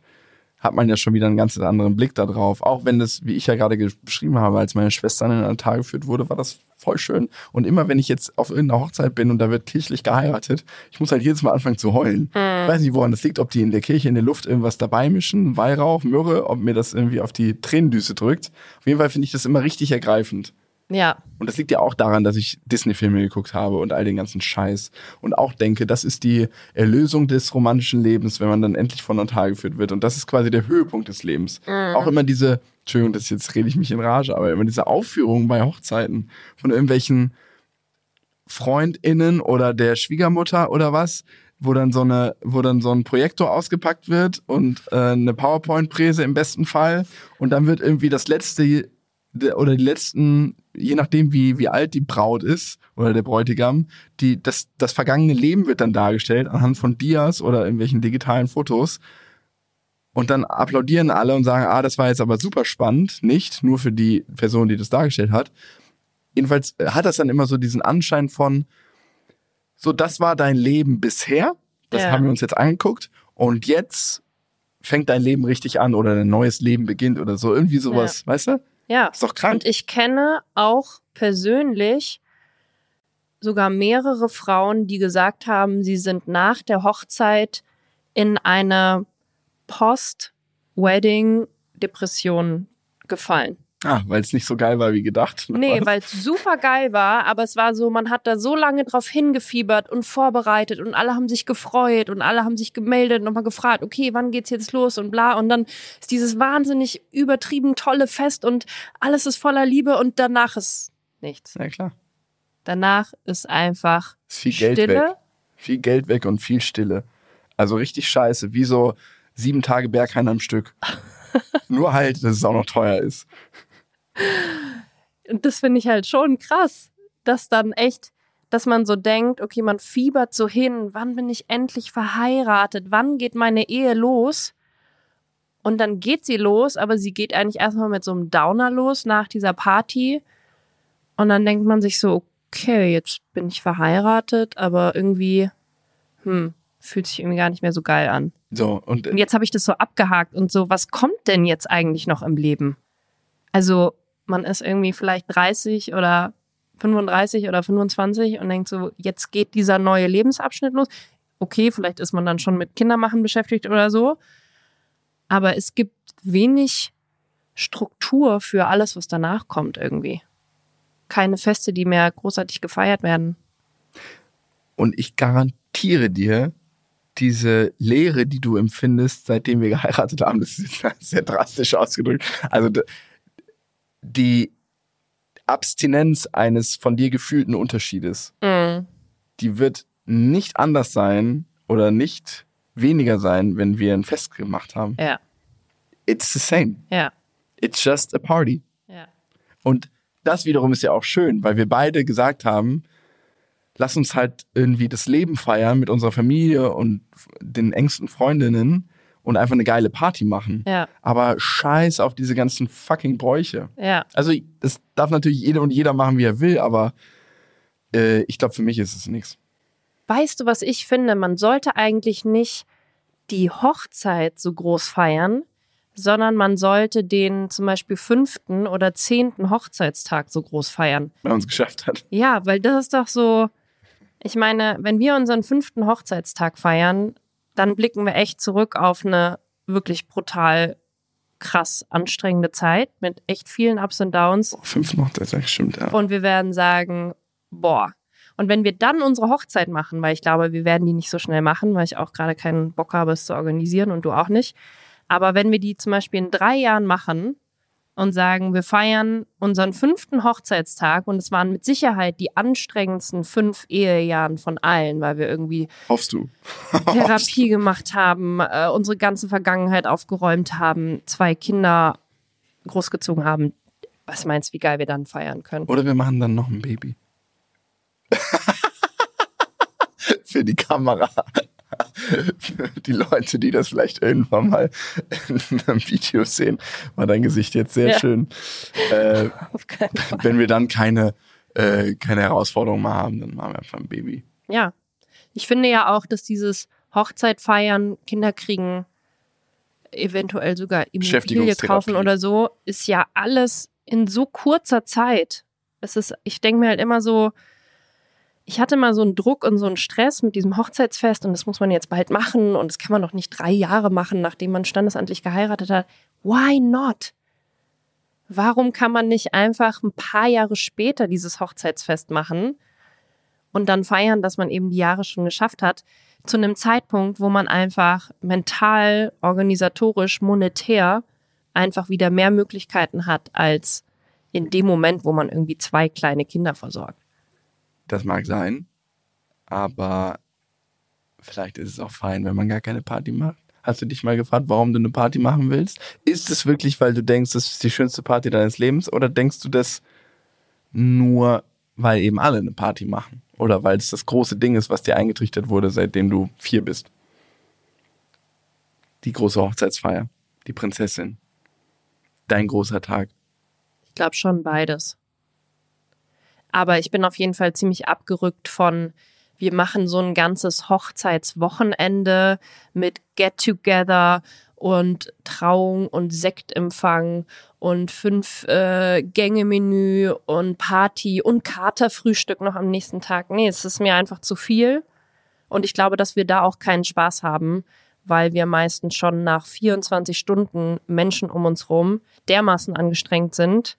hat man ja schon wieder einen ganz anderen Blick darauf. Auch wenn das, wie ich ja gerade beschrieben habe, als meine Schwester an den Altar geführt wurde, war das voll schön. Und immer wenn ich jetzt auf irgendeiner Hochzeit bin und da wird kirchlich geheiratet, ich muss halt jedes Mal anfangen zu heulen. Ich weiß nicht, woran das liegt, ob die in der Kirche in der Luft irgendwas dabei mischen, Weihrauch, Myrrhe, ob mir das irgendwie auf die Tränendüse drückt. Auf jeden Fall finde ich das immer richtig ergreifend. Ja, Und das liegt ja auch daran, dass ich Disney-Filme geguckt habe und all den ganzen Scheiß. Und auch denke, das ist die Erlösung des romantischen Lebens, wenn man dann endlich von Altar geführt wird. Und das ist quasi der Höhepunkt des Lebens. Auch immer diese, Entschuldigung, das jetzt rede ich mich in Rage, aber immer diese Aufführungen bei Hochzeiten von irgendwelchen FreundInnen oder der Schwiegermutter oder was, wo dann so eine, wo dann so ein Projektor ausgepackt wird und äh, eine PowerPoint-Präse im besten Fall. Und dann wird irgendwie das letzte der- oder die letzten, je nachdem wie, wie alt die Braut ist oder der Bräutigam, die, das, das vergangene Leben wird dann dargestellt anhand von Dias oder irgendwelchen digitalen Fotos. Und dann applaudieren alle und sagen, ah, das war jetzt aber super spannend. Nicht nur für die Person, die das dargestellt hat. Jedenfalls äh, hat das dann immer so diesen Anschein von, so, das war dein Leben bisher. Das Ja. haben wir uns jetzt angeguckt. Und jetzt fängt dein Leben richtig an oder dein neues Leben beginnt oder so. Irgendwie sowas, weißt du? Ja. Ist doch krank. Und ich kenne auch persönlich sogar mehrere Frauen, die gesagt haben, sie sind nach der Hochzeit in eine Post-Wedding-Depression gefallen. Ah, weil es nicht so geil war wie gedacht. [laughs] Nee, weil es super geil war, aber es war so, man hat da so lange drauf hingefiebert und vorbereitet und alle haben sich gefreut und alle haben sich gemeldet und nochmal gefragt, okay, wann geht's jetzt los und bla. Und dann ist dieses wahnsinnig übertrieben tolle Fest und alles ist voller Liebe und danach ist nichts. Ja, klar. Danach ist einfach Ist viel Geld Stille. weg. Viel Geld weg und viel Stille. Also richtig scheiße, wie so sieben Tage Berghain am Stück. [laughs] Nur halt, dass es auch noch teuer ist. Und das finde ich halt schon krass, dass dann echt, dass man so denkt, okay, man fiebert so hin, wann bin ich endlich verheiratet, wann geht meine Ehe los? Und dann geht sie los, aber sie geht eigentlich erstmal mit so einem Downer los nach dieser Party. Und dann denkt man sich so, okay, jetzt bin ich verheiratet, aber irgendwie, hm, fühlt sich irgendwie gar nicht mehr so geil an. So, und Und jetzt habe ich das so abgehakt und so, was kommt denn jetzt eigentlich noch im Leben? Also man ist irgendwie vielleicht 30 oder 35 oder 25 und denkt so, jetzt geht dieser neue Lebensabschnitt los. Okay, vielleicht ist man dann schon mit Kindermachen beschäftigt oder so. Aber es gibt wenig Struktur für alles, was danach kommt irgendwie. Keine Feste, die mehr großartig gefeiert werden. Und ich garantiere dir, diese Leere, die du empfindest, seitdem wir geheiratet haben, das ist [laughs] sehr drastisch ausgedrückt. Also die Abstinenz eines von dir gefühlten Unterschiedes, Mhm. die wird nicht anders sein oder nicht weniger sein, wenn wir ein Fest gemacht haben. Ja, It's the same. ja, It's just a party. ja. Und das wiederum ist ja auch schön, weil wir beide gesagt haben, lass uns halt irgendwie das Leben feiern mit unserer Familie und den engsten Freundinnen und einfach eine geile Party machen. Ja, Aber scheiß auf diese ganzen fucking Bräuche. ja. Also das darf natürlich jeder und jeder machen, wie er will, aber äh, ich glaube, für mich ist es nichts. Weißt du, was ich finde? Man sollte eigentlich nicht die Hochzeit so groß feiern, sondern man sollte den zum Beispiel fünften oder zehnten Hochzeitstag so groß feiern. Wenn man es geschafft hat. Ja, weil das ist doch so. Ich meine, wenn wir unseren fünften Hochzeitstag feiern, dann blicken wir echt zurück auf eine wirklich brutal krass anstrengende Zeit mit echt vielen Ups und Downs. Fünf noch, das stimmt, ja. Und wir werden sagen, boah. Und wenn wir dann unsere Hochzeit machen, weil ich glaube, wir werden die nicht so schnell machen, weil ich auch gerade keinen Bock habe, es zu organisieren und du auch nicht. Aber wenn wir die zum Beispiel in drei Jahren machen und sagen, wir feiern unseren fünften Hochzeitstag und es waren mit Sicherheit die anstrengendsten fünf Ehejahren von allen, weil wir irgendwie Hoffst du? [laughs] Therapie gemacht haben, äh, unsere ganze Vergangenheit aufgeräumt haben, zwei Kinder großgezogen haben. Was meinst du, wie geil wir dann feiern können? Oder wir machen dann noch ein Baby. [laughs] Für die Kamera. Die Leute, die das vielleicht irgendwann mal in einem Video sehen, war dein Gesicht jetzt sehr Ja. schön. Äh, wenn wir dann keine, äh, keine Herausforderung mehr haben, dann machen wir einfach ein Baby. Ja. Ich finde ja auch, dass dieses Hochzeit feiern, Kinder kriegen, eventuell sogar Immobilie kaufen oder so, ist ja alles in so kurzer Zeit. Es ist, ich denke mir halt immer so, ich hatte mal so einen Druck und so einen Stress mit diesem Hochzeitsfest und das muss man jetzt bald machen und das kann man doch nicht drei Jahre machen, nachdem man standesamtlich geheiratet hat. Why not? Warum kann man nicht einfach ein paar Jahre später dieses Hochzeitsfest machen und dann feiern, dass man eben die Jahre schon geschafft hat, zu einem Zeitpunkt, wo man einfach mental, organisatorisch, monetär einfach wieder mehr Möglichkeiten hat als in dem Moment, wo man irgendwie zwei kleine Kinder versorgt. Das mag sein, aber vielleicht ist es auch fein, wenn man gar keine Party macht. Hast du dich mal gefragt, warum du eine Party machen willst? Ist es wirklich, weil du denkst, das ist die schönste Party deines Lebens? Oder denkst du das nur, weil eben alle eine Party machen? Oder weil es das große Ding ist, was dir eingetrichtert wurde, seitdem du vier bist? Die große Hochzeitsfeier, die Prinzessin, dein großer Tag. Ich glaube schon beides. Aber ich bin auf jeden Fall ziemlich abgerückt von, wir machen so ein ganzes Hochzeitswochenende mit Get-Together und Trauung und Sektempfang und fünf äh, Gänge-Menü und Party und Katerfrühstück noch am nächsten Tag. Nee, es ist mir einfach zu viel. Und ich glaube, dass wir da auch keinen Spaß haben, weil wir meistens schon nach 24 Stunden Menschen um uns rum dermaßen angestrengt sind,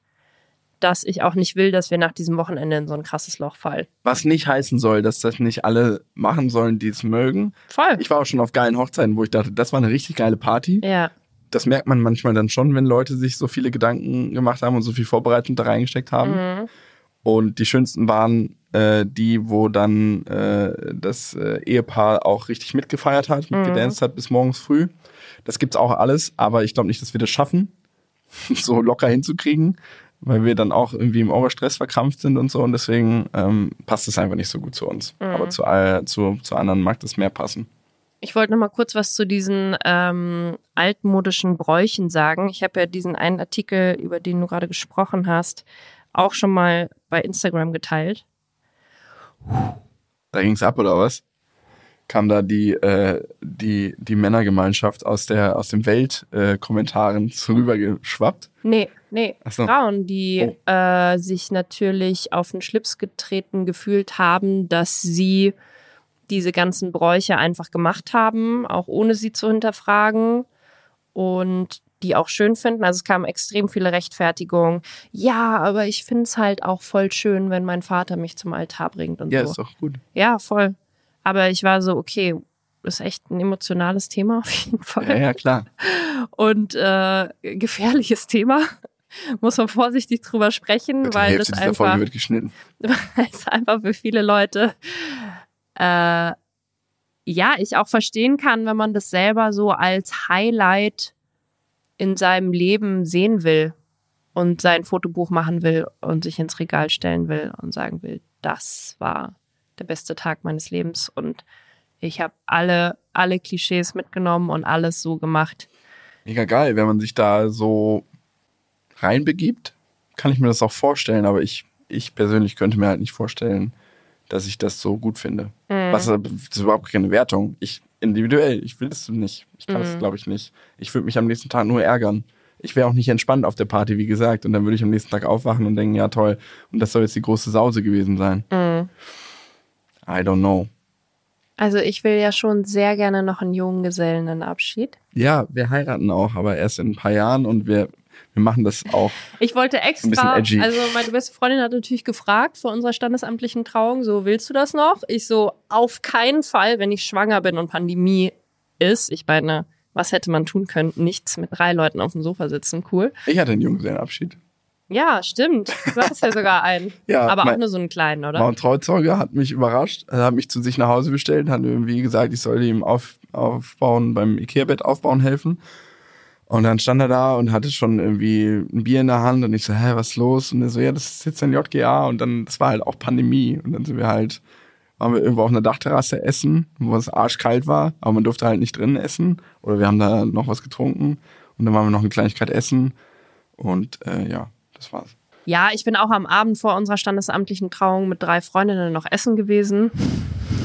dass ich auch nicht will, dass wir nach diesem Wochenende in so ein krasses Loch fallen. Was nicht heißen soll, dass das nicht alle machen sollen, die es mögen. Voll. Ich war auch schon auf geilen Hochzeiten, wo ich dachte, das war eine richtig geile Party. ja, Das merkt man manchmal dann schon, wenn Leute sich so viele Gedanken gemacht haben und so viel Vorbereitung da reingesteckt haben. mhm. Und die schönsten waren äh, die, wo dann äh, das äh, Ehepaar auch richtig mitgefeiert hat, mitgedanced hat bis morgens früh. Das gibt's auch alles, aber ich glaube nicht, dass wir das schaffen, [laughs] so locker hinzukriegen, weil wir dann auch irgendwie im Oberstress verkrampft sind und so. Und deswegen ähm, passt es einfach nicht so gut zu uns. Aber zu, all- zu, zu anderen mag das mehr passen. Ich wollte noch mal kurz was zu diesen ähm, altmodischen Bräuchen sagen. Ich habe ja diesen einen Artikel, über den du gerade gesprochen hast, auch schon mal bei Instagram geteilt. Da ging's ab, oder was? kam da die, äh, die, die Männergemeinschaft aus der, aus dem Weltkommentaren äh, rübergeschwappt. Nee, nee. So. Frauen, die äh, sich natürlich auf den Schlips getreten gefühlt haben, dass sie diese ganzen Bräuche einfach gemacht haben, auch ohne sie zu hinterfragen. Und die auch schön finden. Also es kamen extrem viele Rechtfertigungen. Ja, aber ich finde es halt auch voll schön, wenn mein Vater mich zum Altar bringt und Ja, so. ist doch gut. Ja, voll. Aber ich war so, okay, ist echt ein emotionales Thema auf jeden Fall. Ja, ja, klar. Und äh, gefährliches Thema. [laughs] Muss man vorsichtig drüber sprechen, Die weil das einfach, wird geschnitten. [laughs] weil es einfach für viele Leute äh, ja, ich auch verstehen kann, wenn man das selber so als Highlight in seinem Leben sehen will und sein Fotobuch machen will und sich ins Regal stellen will und sagen will, das war der beste Tag meines Lebens und ich habe alle alle Klischees mitgenommen und alles so gemacht. Mega geil, wenn man sich da so reinbegibt, kann ich mir das auch vorstellen, aber ich, ich persönlich könnte mir halt nicht vorstellen, dass ich das so gut finde. Mhm. Was das ist überhaupt keine Wertung. Ich individuell, ich will das nicht. Ich kann das, Mhm. glaube ich, nicht. Ich würde mich am nächsten Tag nur ärgern. Ich wäre auch nicht entspannt auf der Party, wie gesagt. Und dann würde ich am nächsten Tag aufwachen und denken, ja toll, und das soll jetzt die große Sause gewesen sein. Mhm. I don't know. Also ich will ja schon sehr gerne noch einen jungen Gesellenabschied. Ja, wir heiraten auch, aber erst in ein paar Jahren und wir, wir machen das auch. Ich wollte Ein bisschen extra, also meine beste Freundin hat natürlich gefragt vor unserer standesamtlichen Trauung, so willst du das noch? Ich so, auf keinen Fall, wenn ich schwanger bin und Pandemie ist. Ich meine, was hätte man tun können? Nichts mit drei Leuten auf dem Sofa sitzen, cool. Ich hatte einen Junggesellenabschied. Ja, stimmt. Du hattest ja sogar einen. [laughs] Ja, Aber auch mein- nur so einen kleinen, oder? Mein Trauzeuge hat mich überrascht, er hat mich zu sich nach Hause bestellt, hat irgendwie gesagt, ich soll ihm auf, aufbauen, beim Ikea-Bett aufbauen helfen. Und dann stand er da und hatte schon irgendwie ein Bier in der Hand und ich so, hä, was ist los? Und er so, ja, das ist jetzt ein JGA und dann, das war halt auch Pandemie. Und dann sind wir halt, waren wir irgendwo auf einer Dachterrasse essen, wo es arschkalt war, aber man durfte halt nicht drinnen essen. Oder wir haben da noch was getrunken und dann waren wir noch eine Kleinigkeit essen. Und äh, ja, das war's. Ja, ich bin auch am Abend vor unserer standesamtlichen Trauung mit drei Freundinnen noch essen gewesen. [laughs]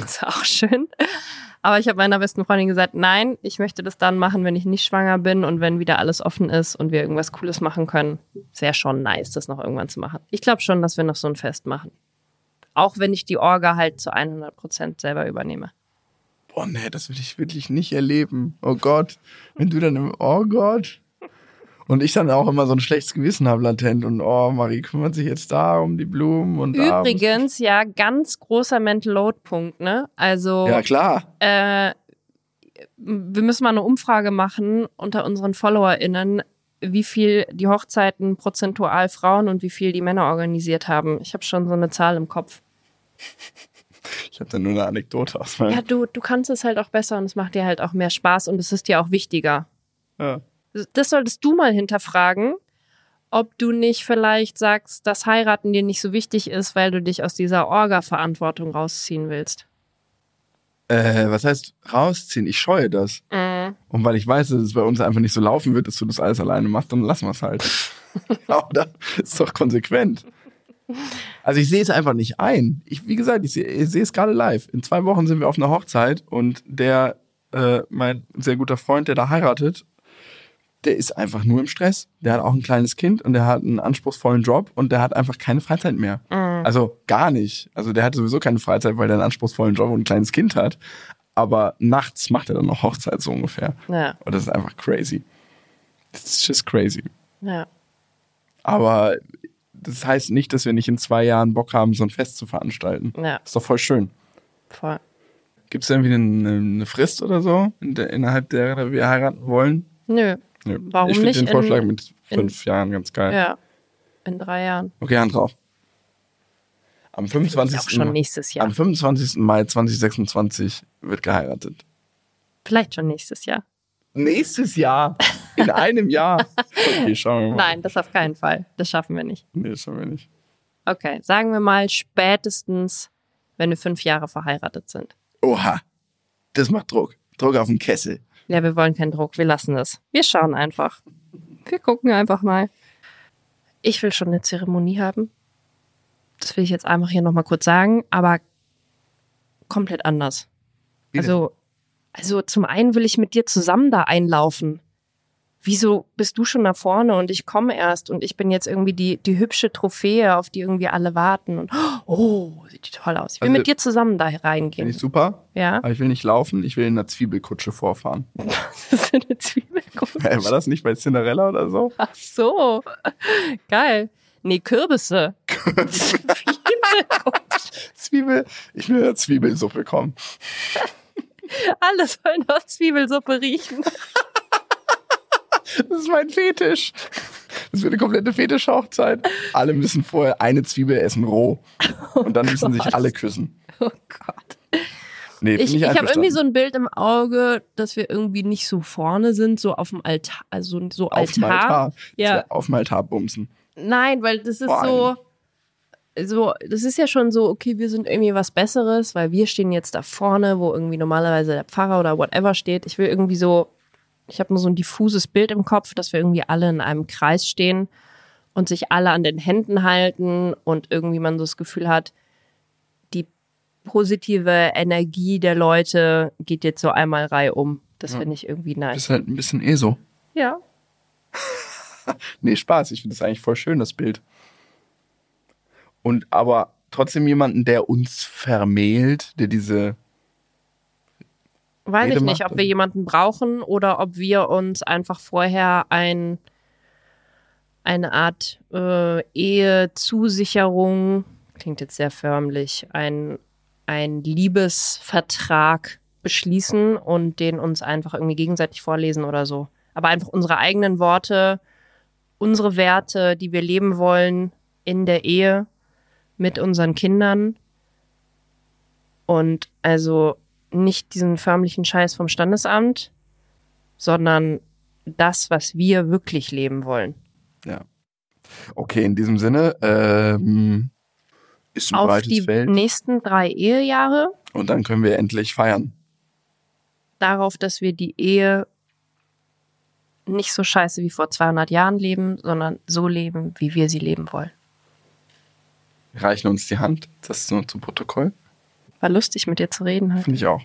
Das war auch schön. Aber ich habe meiner besten Freundin gesagt, nein, ich möchte das dann machen, wenn ich nicht schwanger bin und wenn wieder alles offen ist und wir irgendwas Cooles machen können. Sehr schon nice, das noch irgendwann zu machen. Ich glaube schon, dass wir noch so ein Fest machen. Auch wenn ich die Orga halt zu 100 Prozent selber übernehme. Boah, nee, das will ich wirklich nicht erleben. Oh Gott. Wenn du dann im, oh Gott. Und ich dann auch immer so ein schlechtes Gewissen habe latent und oh, Marie kümmert sich jetzt da um die Blumen und. Übrigens, ja, ganz großer Mental Load Punkt, ne? Also Ja, klar. äh, wir müssen mal eine Umfrage machen unter unseren FollowerInnen, wie viel die Hochzeiten prozentual Frauen und wie viel die Männer organisiert haben. Ich habe schon so eine Zahl im Kopf. Ich habe da nur eine Anekdote aus meinem. Ja, du, du kannst es halt auch besser und es macht dir halt auch mehr Spaß und es ist dir auch wichtiger. Ja. Das solltest du mal hinterfragen, ob du nicht vielleicht sagst, dass heiraten dir nicht so wichtig ist, weil du dich aus dieser Orga-Verantwortung rausziehen willst. Äh, was heißt rausziehen? Ich scheue das. Mhm. Und weil ich weiß, dass es bei uns einfach nicht so laufen wird, dass du das alles alleine machst, dann lassen wir es halt. [laughs] oder? Ist doch konsequent. Also ich sehe es einfach nicht ein. Ich, wie gesagt, ich sehe ich sehe es gerade live. In zwei Wochen sind wir auf einer Hochzeit und der, äh, mein sehr guter Freund, der da heiratet, der ist einfach nur im Stress. Der hat auch ein kleines Kind und der hat einen anspruchsvollen Job und der hat einfach keine Freizeit mehr. Also gar nicht. Also der hat sowieso keine Freizeit, weil der einen anspruchsvollen Job und ein kleines Kind hat. Aber nachts macht er dann noch Hochzeit so ungefähr. Ja, Und das ist einfach crazy. It's just crazy. ja. Aber das heißt nicht, dass wir nicht in zwei Jahren Bock haben, so ein Fest zu veranstalten. Ja, Ist doch voll schön. voll. Gibt es irgendwie eine, eine Frist oder so, innerhalb der wir heiraten wollen? Nö. Nö. Warum ich finde nicht den in- Vorschlag mit in- fünf Jahren ganz geil. Ja, in drei Jahren. Okay, Hand drauf. Am Ist 25. auch schon nächstes Jahr. Am 25. Mai 2026 wird geheiratet. Vielleicht schon nächstes Jahr. Nächstes Jahr. In [laughs] einem Jahr. Okay, schauen wir mal. Nein, das auf keinen Fall. Das schaffen wir nicht. Nee, das schauen wir nicht. Okay, sagen wir mal spätestens, wenn wir fünf Jahre verheiratet sind. Oha. Das macht Druck. Druck auf den Kessel. Ja, wir wollen keinen Druck. Wir lassen es. Wir schauen einfach. Wir gucken einfach mal. Ich will schon eine Zeremonie haben. Das will ich jetzt einfach hier nochmal kurz sagen, aber komplett anders. Wie? Also, also zum einen will ich mit dir zusammen da einlaufen. Wieso bist du schon da vorne und ich komme erst und ich bin jetzt irgendwie die, die hübsche Trophäe, auf die irgendwie alle warten und oh, sieht die toll aus. Ich will Also- mit dir zusammen da Finde reingehen. ich super, Ja, aber ich will nicht laufen, ich will in einer Zwiebelkutsche vorfahren. [laughs] das ist eine Zwiebelkuchen. Hey, war das nicht bei Cinderella oder so? Ach so, geil. Nee, Kürbisse. [laughs] Zwiebelkuchen. Zwiebel, ich will eine Zwiebelsuppe kommen. Alle sollen nach Zwiebelsuppe riechen. [laughs] Das ist mein Fetisch. Das wird eine komplette Fetischhochzeit. Alle müssen vorher eine Zwiebel essen, roh. Und dann müssen sich [laughs] Gott. alle küssen. Oh Gott. Nee, Ich, ich, ich habe irgendwie so ein Bild im Auge, dass wir irgendwie nicht so vorne sind, so auf dem Altar, also so auf dem Altar. Ja. Auf dem Altar bumsen. Nein, weil das ist so, so, das ist ja schon so, okay, wir sind irgendwie was Besseres, weil wir stehen jetzt da vorne, wo irgendwie normalerweise der Pfarrer oder whatever steht. Ich will irgendwie so, ich habe nur so ein diffuses Bild im Kopf, dass wir irgendwie alle in einem Kreis stehen und sich alle an den Händen halten und irgendwie man so das Gefühl hat, die positive Energie der Leute geht jetzt so einmal reihum. Das finde ich irgendwie nice. Ist halt ein bisschen eh so. Ja. [laughs] Nee, Spaß. Ich finde das eigentlich voll schön, das Bild. Und aber trotzdem jemanden, der uns vermählt, der diese. Weiß ich nicht, ob wir jemanden brauchen oder ob wir uns einfach vorher ein, eine Art äh, Ehezusicherung, klingt jetzt sehr förmlich, ein, ein Liebesvertrag beschließen und den uns einfach irgendwie gegenseitig vorlesen oder so. Aber einfach unsere eigenen Worte, unsere Werte, die wir leben wollen in der Ehe mit unseren Kindern. Und also nicht diesen förmlichen Scheiß vom Standesamt, sondern das, was wir wirklich leben wollen. Ja. Okay, in diesem Sinne, ähm, ist ein Auf breites die Feld. nächsten drei Ehejahre, Und dann können wir endlich feiern. darauf, dass wir die Ehe nicht so scheiße wie vor 200 Jahren leben, sondern so leben, wie wir sie leben wollen. Wir reichen uns die Hand. Das ist nur zum Protokoll. War lustig, mit dir zu reden. Finde ich auch.